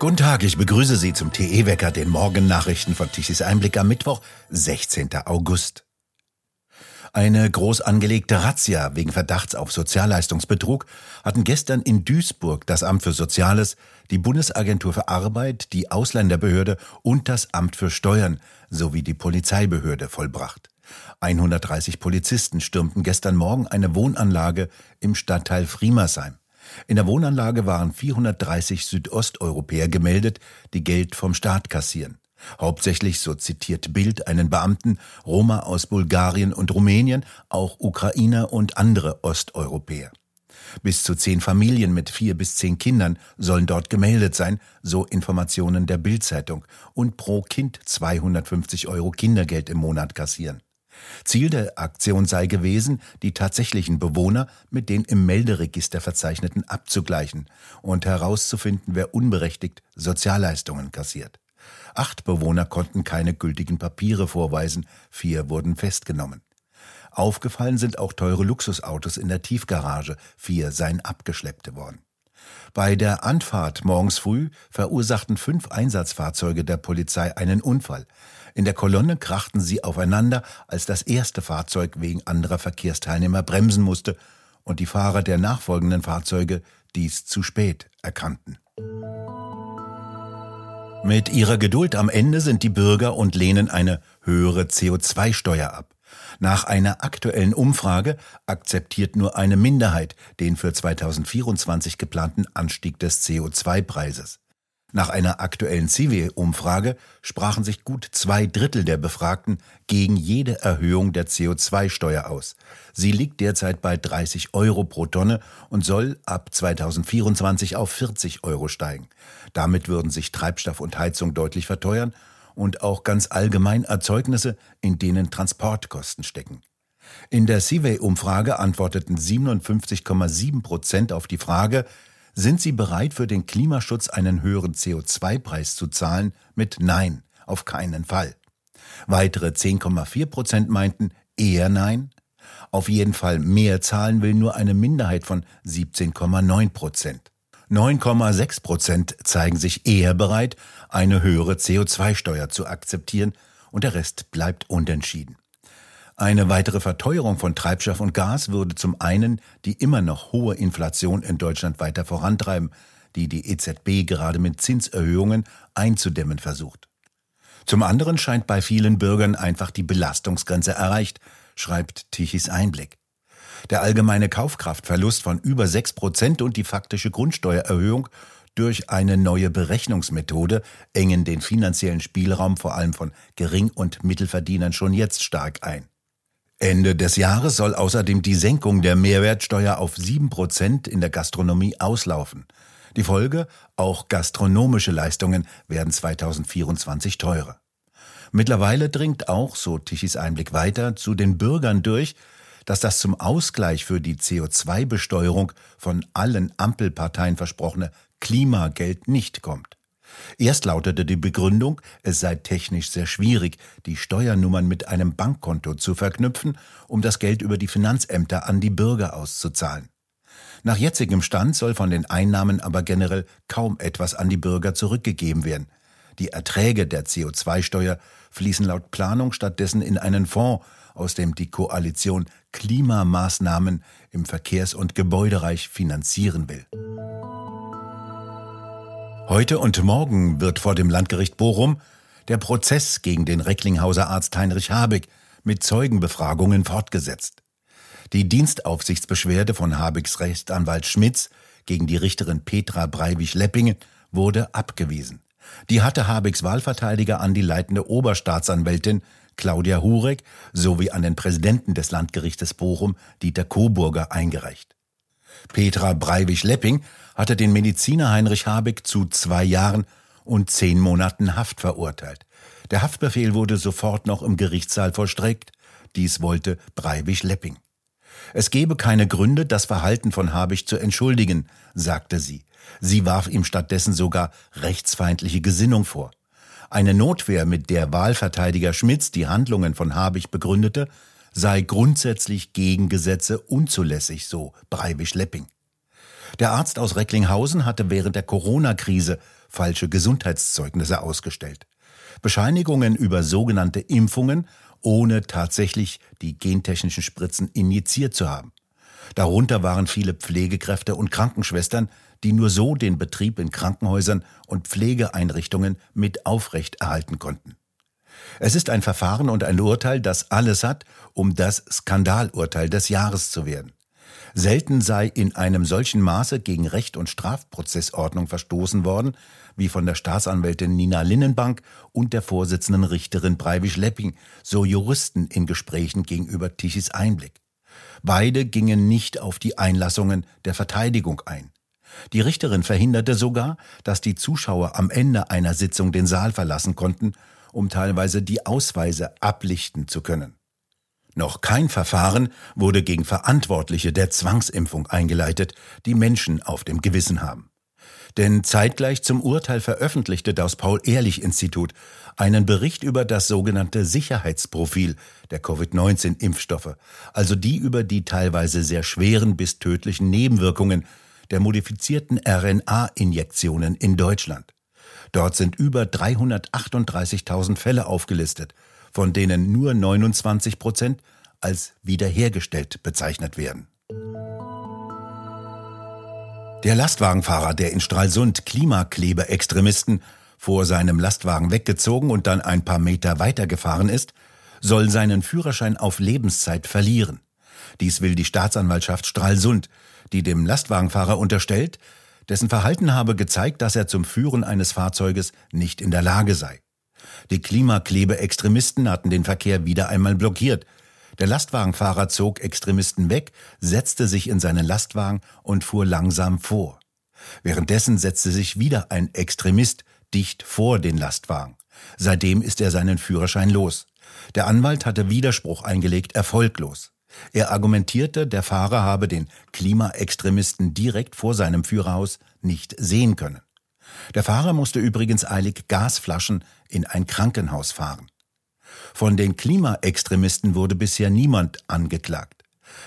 Guten Tag, ich begrüße Sie zum TE-Wecker, den Morgennachrichten von Tichys Einblick am Mittwoch, 16. August. Eine groß angelegte Razzia wegen Verdachts auf Sozialleistungsbetrug hatten gestern in Duisburg das Amt für Soziales, die Bundesagentur für Arbeit, die Ausländerbehörde und das Amt für Steuern sowie die Polizeibehörde vollbracht. 130 Polizisten stürmten gestern Morgen eine Wohnanlage im Stadtteil Friemersheim. In der Wohnanlage waren 430 Südosteuropäer gemeldet, die Geld vom Staat kassieren. Hauptsächlich, so zitiert Bild einen Beamten, Roma aus Bulgarien und Rumänien, auch Ukrainer und andere Osteuropäer. Bis zu zehn Familien mit vier bis zehn Kindern sollen dort gemeldet sein, so Informationen der Bildzeitung, und pro Kind 250 Euro Kindergeld im Monat kassieren. Ziel der Aktion sei gewesen, die tatsächlichen Bewohner mit den im Melderegister verzeichneten abzugleichen und herauszufinden, wer unberechtigt Sozialleistungen kassiert. Acht Bewohner konnten keine gültigen Papiere vorweisen, vier wurden festgenommen. Aufgefallen sind auch teure Luxusautos in der Tiefgarage, vier seien abgeschleppt worden. Bei der Anfahrt morgens früh verursachten fünf Einsatzfahrzeuge der Polizei einen Unfall. In der Kolonne krachten sie aufeinander, als das erste Fahrzeug wegen anderer Verkehrsteilnehmer bremsen musste und die Fahrer der nachfolgenden Fahrzeuge dies zu spät erkannten. Mit ihrer Geduld am Ende sind die Bürger und lehnen eine höhere CO2-Steuer ab. Nach einer aktuellen Umfrage akzeptiert nur eine Minderheit den für 2024 geplanten Anstieg des CO2-Preises. Nach einer aktuellen CIVE-Umfrage sprachen sich gut zwei Drittel der Befragten gegen jede Erhöhung der CO2-Steuer aus. Sie liegt derzeit bei 30 Euro pro Tonne und soll ab 2024 auf 40 Euro steigen. Damit würden sich Treibstoff und Heizung deutlich verteuern und auch ganz allgemein Erzeugnisse, in denen Transportkosten stecken. In der CIVE-Umfrage antworteten 57,7 Prozent auf die Frage, sind Sie bereit, für den Klimaschutz einen höheren CO2-Preis zu zahlen? Mit Nein, auf keinen Fall. Weitere 10,4 Prozent meinten eher Nein. Auf jeden Fall mehr zahlen will nur eine Minderheit von 17,9 Prozent. 9,6 Prozent zeigen sich eher bereit, eine höhere CO2-Steuer zu akzeptieren und der Rest bleibt unentschieden. Eine weitere Verteuerung von Treibstoff und Gas würde zum einen die immer noch hohe Inflation in Deutschland weiter vorantreiben, die die EZB gerade mit Zinserhöhungen einzudämmen versucht. Zum anderen scheint bei vielen Bürgern einfach die Belastungsgrenze erreicht, schreibt Tichys Einblick. Der allgemeine Kaufkraftverlust von über 6 Prozent und die faktische Grundsteuererhöhung durch eine neue Berechnungsmethode engen den finanziellen Spielraum vor allem von Gering- und Mittelverdienern schon jetzt stark ein. Ende des Jahres soll außerdem die Senkung der Mehrwertsteuer auf 7% in der Gastronomie auslaufen. Die Folge, auch gastronomische Leistungen werden 2024 teurer. Mittlerweile dringt auch, so Tichys Einblick weiter, zu den Bürgern durch, dass das zum Ausgleich für die CO2-Besteuerung von allen Ampelparteien versprochene Klimageld nicht kommt. Erst lautete die Begründung, es sei technisch sehr schwierig, die Steuernummern mit einem Bankkonto zu verknüpfen, um das Geld über die Finanzämter an die Bürger auszuzahlen. Nach jetzigem Stand soll von den Einnahmen aber generell kaum etwas an die Bürger zurückgegeben werden. Die Erträge der CO2-Steuer fließen laut Planung stattdessen in einen Fonds, aus dem die Koalition Klimamaßnahmen im Verkehrs- und Gebäudereich finanzieren will. Heute und morgen wird vor dem Landgericht Bochum der Prozess gegen den Recklinghauser Arzt Heinrich Habig mit Zeugenbefragungen fortgesetzt. Die Dienstaufsichtsbeschwerde von Habigs Rechtsanwalt Schmitz gegen die Richterin Petra Breiwig-Leppingen wurde abgewiesen. Die hatte Habigs Wahlverteidiger an die leitende Oberstaatsanwältin Claudia Hurek sowie an den Präsidenten des Landgerichtes Bochum Dieter Coburger eingereicht. Petra Breiwig-Lepping hatte den Mediziner Heinrich Habeck zu zwei Jahren und zehn Monaten Haft verurteilt. Der Haftbefehl wurde sofort noch im Gerichtssaal vollstreckt. Dies wollte Breiwig-Lepping. Es gebe keine Gründe, das Verhalten von Habich zu entschuldigen, sagte sie. Sie warf ihm stattdessen sogar rechtsfeindliche Gesinnung vor. Eine Notwehr, mit der Wahlverteidiger Schmitz die Handlungen von Habich begründete, sei grundsätzlich gegen Gesetze unzulässig, so Breivisch-Lepping. Der Arzt aus Recklinghausen hatte während der Corona-Krise falsche Gesundheitszeugnisse ausgestellt. Bescheinigungen über sogenannte Impfungen, ohne tatsächlich die gentechnischen Spritzen injiziert zu haben. Darunter waren viele Pflegekräfte und Krankenschwestern, die nur so den Betrieb in Krankenhäusern und Pflegeeinrichtungen mit aufrechterhalten konnten. Es ist ein Verfahren und ein Urteil, das alles hat, um das Skandalurteil des Jahres zu werden. Selten sei in einem solchen Maße gegen Recht und Strafprozessordnung verstoßen worden, wie von der Staatsanwältin Nina Linnenbank und der Vorsitzenden Richterin Breivisch Lepping, so Juristen in Gesprächen gegenüber Tichys Einblick. Beide gingen nicht auf die Einlassungen der Verteidigung ein. Die Richterin verhinderte sogar, dass die Zuschauer am Ende einer Sitzung den Saal verlassen konnten, um teilweise die Ausweise ablichten zu können. Noch kein Verfahren wurde gegen Verantwortliche der Zwangsimpfung eingeleitet, die Menschen auf dem Gewissen haben. Denn zeitgleich zum Urteil veröffentlichte das Paul-Ehrlich-Institut einen Bericht über das sogenannte Sicherheitsprofil der Covid-19-Impfstoffe, also die über die teilweise sehr schweren bis tödlichen Nebenwirkungen der modifizierten RNA-Injektionen in Deutschland. Dort sind über 338.000 Fälle aufgelistet, von denen nur 29 Prozent als wiederhergestellt bezeichnet werden. Der Lastwagenfahrer, der in Stralsund Klimakleber-Extremisten vor seinem Lastwagen weggezogen und dann ein paar Meter weitergefahren ist, soll seinen Führerschein auf Lebenszeit verlieren. Dies will die Staatsanwaltschaft Stralsund, die dem Lastwagenfahrer unterstellt, dessen Verhalten habe gezeigt, dass er zum Führen eines Fahrzeuges nicht in der Lage sei. Die Klimaklebe-Extremisten hatten den Verkehr wieder einmal blockiert. Der Lastwagenfahrer zog Extremisten weg, setzte sich in seinen Lastwagen und fuhr langsam vor. Währenddessen setzte sich wieder ein Extremist dicht vor den Lastwagen. Seitdem ist er seinen Führerschein los. Der Anwalt hatte Widerspruch eingelegt, erfolglos. Er argumentierte, der Fahrer habe den Klimaextremisten direkt vor seinem Führerhaus nicht sehen können. Der Fahrer musste übrigens eilig Gasflaschen in ein Krankenhaus fahren. Von den Klimaextremisten wurde bisher niemand angeklagt.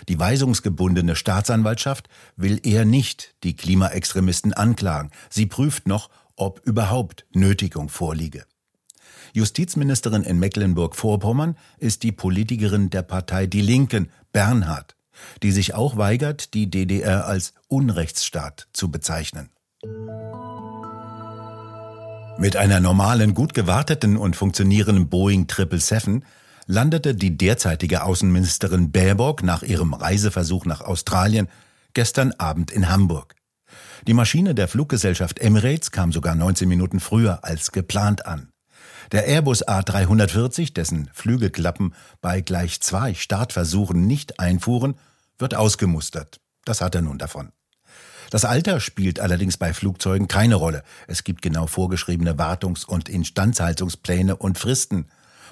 Die weisungsgebundene Staatsanwaltschaft will eher nicht die Klimaextremisten anklagen. Sie prüft noch, ob überhaupt Nötigung vorliege. Justizministerin in Mecklenburg-Vorpommern ist die Politikerin der Partei Die Linken, Bernhard, die sich auch weigert, die DDR als Unrechtsstaat zu bezeichnen. Mit einer normalen, gut gewarteten und funktionierenden Boeing 777 landete die derzeitige Außenministerin Baerbock nach ihrem Reiseversuch nach Australien gestern Abend in Hamburg. Die Maschine der Fluggesellschaft Emirates kam sogar 19 Minuten früher als geplant an. Der Airbus A340, dessen Flügelklappen bei gleich zwei Startversuchen nicht einfuhren, wird ausgemustert. Das hat er nun davon. Das Alter spielt allerdings bei Flugzeugen keine Rolle. Es gibt genau vorgeschriebene Wartungs- und Instandhaltungspläne und Fristen,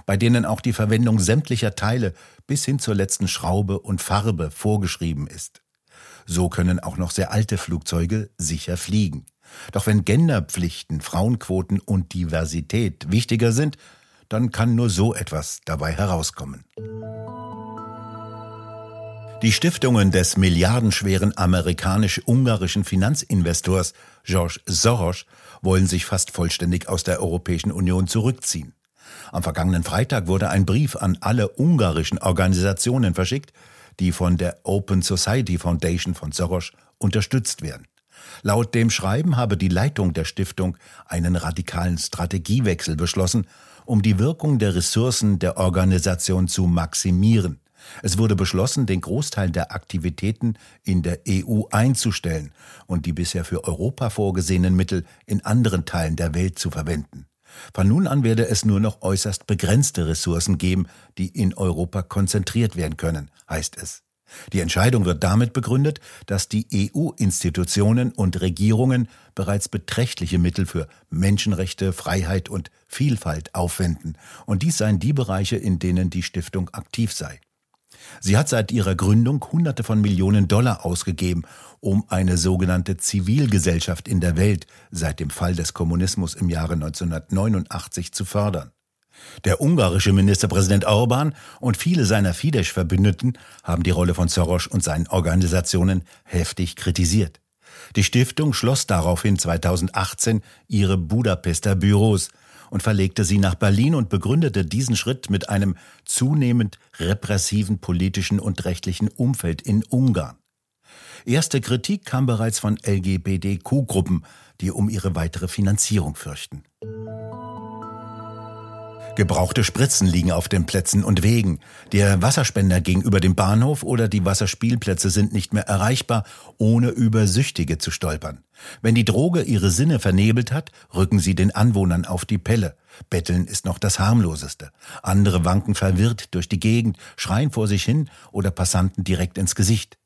bei denen auch die Verwendung sämtlicher Teile bis hin zur letzten Schraube und Farbe vorgeschrieben ist. So können auch noch sehr alte Flugzeuge sicher fliegen. Doch wenn Genderpflichten, Frauenquoten und Diversität wichtiger sind, dann kann nur so etwas dabei herauskommen. Die Stiftungen des milliardenschweren amerikanisch-ungarischen Finanzinvestors George Soros wollen sich fast vollständig aus der Europäischen Union zurückziehen. Am vergangenen Freitag wurde ein Brief an alle ungarischen Organisationen verschickt, die von der Open Society Foundation von Soros unterstützt werden. Laut dem Schreiben habe die Leitung der Stiftung einen radikalen Strategiewechsel beschlossen, um die Wirkung der Ressourcen der Organisation zu maximieren. Es wurde beschlossen, den Großteil der Aktivitäten in der EU einzustellen und die bisher für Europa vorgesehenen Mittel in anderen Teilen der Welt zu verwenden. Von nun an werde es nur noch äußerst begrenzte Ressourcen geben, die in Europa konzentriert werden können, heißt es. Die Entscheidung wird damit begründet, dass die EU-Institutionen und Regierungen bereits beträchtliche Mittel für Menschenrechte, Freiheit und Vielfalt aufwenden, und dies seien die Bereiche, in denen die Stiftung aktiv sei. Sie hat seit ihrer Gründung Hunderte von Millionen Dollar ausgegeben, um eine sogenannte Zivilgesellschaft in der Welt seit dem Fall des Kommunismus im Jahre 1989 zu fördern. Der ungarische Ministerpräsident Orban und viele seiner Fidesz-Verbündeten haben die Rolle von Soros und seinen Organisationen heftig kritisiert. Die Stiftung schloss daraufhin 2018 ihre Budapester Büros und verlegte sie nach Berlin und begründete diesen Schritt mit einem zunehmend repressiven politischen und rechtlichen Umfeld in Ungarn. Erste Kritik kam bereits von LGBTQ-Gruppen, die um ihre weitere Finanzierung fürchten. Gebrauchte Spritzen liegen auf den Plätzen und Wegen. Der Wasserspender gegenüber dem Bahnhof oder die Wasserspielplätze sind nicht mehr erreichbar, ohne über Süchtige zu stolpern. Wenn die Droge ihre Sinne vernebelt hat, rücken sie den Anwohnern auf die Pelle. Betteln ist noch das harmloseste. Andere wanken verwirrt durch die Gegend, schreien vor sich hin oder Passanten direkt ins Gesicht.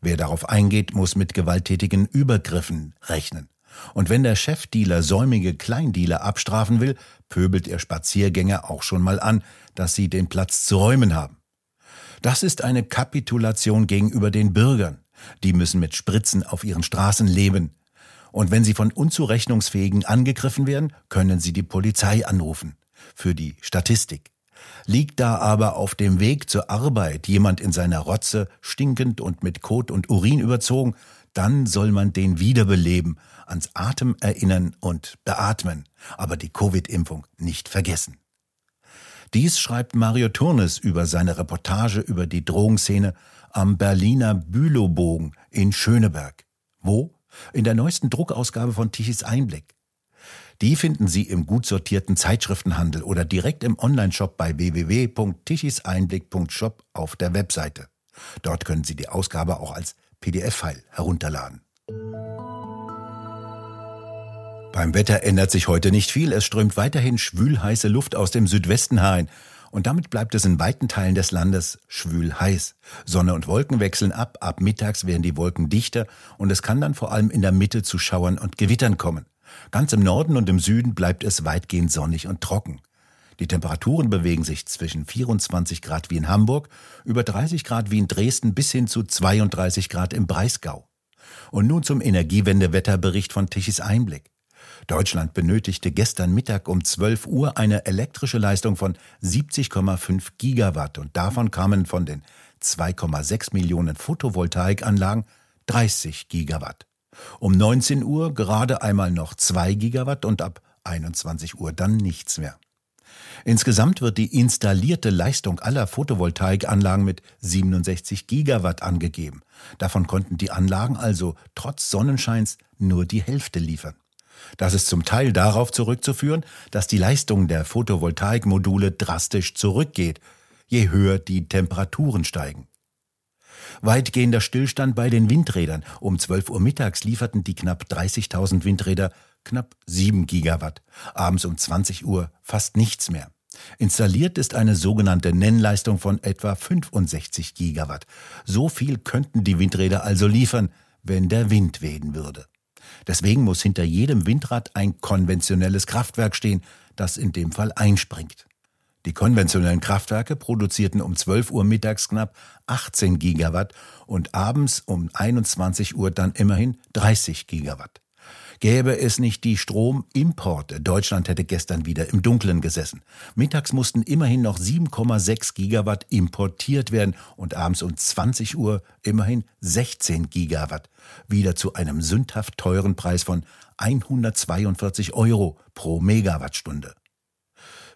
Wer darauf eingeht, muss mit gewalttätigen Übergriffen rechnen. Und wenn der Chefdealer säumige Kleindealer abstrafen will, pöbelt er Spaziergänger auch schon mal an, dass sie den Platz zu räumen haben. Das ist eine Kapitulation gegenüber den Bürgern. Die müssen mit Spritzen auf ihren Straßen leben. Und wenn sie von Unzurechnungsfähigen angegriffen werden, können sie die Polizei anrufen. Für die Statistik. Liegt da aber auf dem Weg zur Arbeit jemand in seiner Rotze, stinkend und mit Kot und Urin überzogen, dann soll man den wiederbeleben, ans Atem erinnern und beatmen, aber die Covid-Impfung nicht vergessen. Dies schreibt Mario Turnes über seine Reportage über die Drogenszene am Berliner Bülowbogen in Schöneberg. Wo? In der neuesten Druckausgabe von Tichys Einblick. Die finden Sie im gut sortierten Zeitschriftenhandel oder direkt im Onlineshop bei www.tichiseinblick.shop auf der Webseite. Dort können Sie die Ausgabe auch als PDF-File herunterladen. Beim Wetter ändert sich heute nicht viel. Es strömt weiterhin schwülheiße Luft aus dem Südwesten herein. Und damit bleibt es in weiten Teilen des Landes schwül heiß. Sonne und Wolken wechseln ab. Ab mittags werden die Wolken dichter und es kann dann vor allem in der Mitte zu Schauern und Gewittern kommen. Ganz im Norden und im Süden bleibt es weitgehend sonnig und trocken. Die Temperaturen bewegen sich zwischen 24 Grad wie in Hamburg, über 30 Grad wie in Dresden bis hin zu 32 Grad im Breisgau. Und nun zum Energiewendewetterbericht von Tichys Einblick. Deutschland benötigte gestern Mittag um 12 Uhr eine elektrische Leistung von 70,5 Gigawatt und davon kamen von den 2,6 Millionen Photovoltaikanlagen 30 Gigawatt. Um 19 Uhr gerade einmal noch 2 Gigawatt und ab 21 Uhr dann nichts mehr. Insgesamt wird die installierte Leistung aller Photovoltaikanlagen mit 67 Gigawatt angegeben. Davon konnten die Anlagen also trotz Sonnenscheins nur die Hälfte liefern. Das ist zum Teil darauf zurückzuführen, dass die Leistung der Photovoltaikmodule drastisch zurückgeht, je höher die Temperaturen steigen. Weitgehender Stillstand bei den Windrädern. Um 12 Uhr mittags lieferten die knapp 30.000 Windräder knapp 7 Gigawatt. Abends um 20 Uhr fast nichts mehr. Installiert ist eine sogenannte Nennleistung von etwa 65 Gigawatt. So viel könnten die Windräder also liefern, wenn der Wind wehen würde. Deswegen muss hinter jedem Windrad ein konventionelles Kraftwerk stehen, das in dem Fall einspringt. Die konventionellen Kraftwerke produzierten um 12 Uhr mittags knapp 18 Gigawatt und abends um 21 Uhr dann immerhin 30 Gigawatt. Gäbe es nicht die Stromimporte, Deutschland hätte gestern wieder im Dunkeln gesessen. Mittags mussten immerhin noch 7,6 Gigawatt importiert werden und abends um 20 Uhr immerhin 16 Gigawatt. Wieder zu einem sündhaft teuren Preis von 142 Euro pro Megawattstunde.